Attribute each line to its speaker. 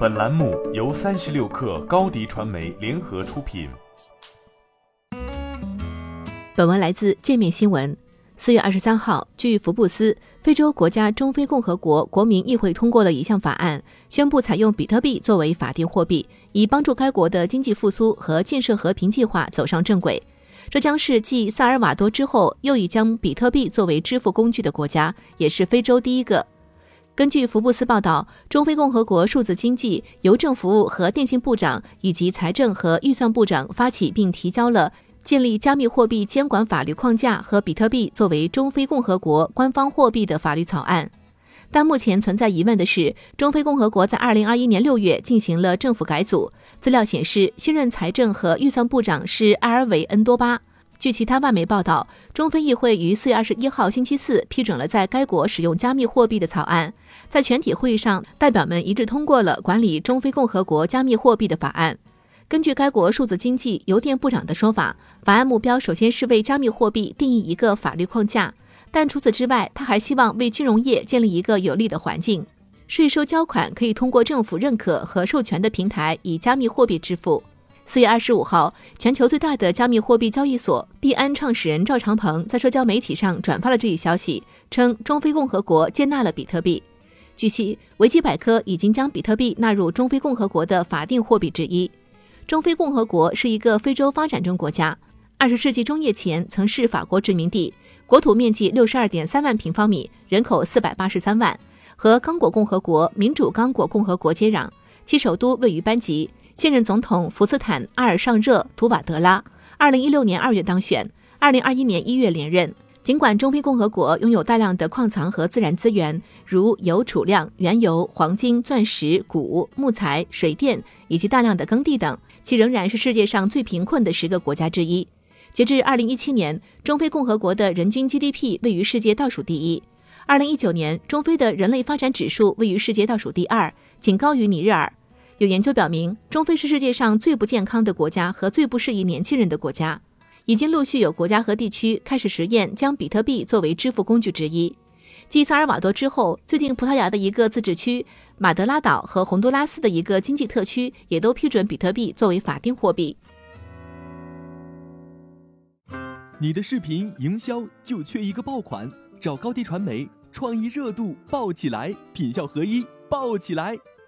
Speaker 1: 本栏目由三十六氪高低传媒联合出品。
Speaker 2: 本文来自界面新闻。四月二十三号，据福布斯，非洲国家中非共和国国民议会通过了一项法案，宣布采用比特币作为法定货币，以帮助该国的经济复苏和建设和平计划走上正轨。这将是继萨尔瓦多之后又一将比特币作为支付工具的国家，也是非洲第一个。根据福布斯报道，中非共和国数字经济、邮政服务和电信部长以及财政和预算部长发起并提交了建立加密货币监管法律框架和比特币作为中非共和国官方货币的法律草案。但目前存在疑问的是，中非共和国在2021年6月进行了政府改组。资料显示，新任财政和预算部长是埃尔维恩多巴。据其他外媒报道，中非议会于四月二十一号星期四批准了在该国使用加密货币的草案。在全体会议上，代表们一致通过了管理中非共和国加密货币的法案。根据该国数字经济邮电部长的说法，法案目标首先是为加密货币定义一个法律框架，但除此之外，他还希望为金融业建立一个有利的环境。税收交款可以通过政府认可和授权的平台以加密货币支付。四月二十五号，全球最大的加密货币交易所币安创始人赵长鹏在社交媒体上转发了这一消息，称中非共和国接纳了比特币。据悉，维基百科已经将比特币纳入中非共和国的法定货币之一。中非共和国是一个非洲发展中国家，二十世纪中叶前曾是法国殖民地，国土面积六十二点三万平方米，人口四百八十三万，和刚果共和国、民主刚果共和国接壤，其首都位于班吉。现任总统福斯坦·阿尔尚热·图瓦德拉，二零一六年二月当选，二零二一年一月连任。尽管中非共和国拥有大量的矿藏和自然资源，如油储量、原油、黄金、钻石、钴、木材、水电以及大量的耕地等，其仍然是世界上最贫困的十个国家之一。截至二零一七年，中非共和国的人均 GDP 位于世界倒数第一。二零一九年，中非的人类发展指数位于世界倒数第二，仅高于尼日尔。有研究表明，中非是世界上最不健康的国家和最不适宜年轻人的国家。已经陆续有国家和地区开始实验将比特币作为支付工具之一。继萨尔瓦多之后，最近葡萄牙的一个自治区、马德拉岛和洪都拉斯的一个经济特区也都批准比特币作为法定货币。
Speaker 3: 你的视频营销就缺一个爆款，找高低传媒，创意热度爆起来，品效合一爆起来。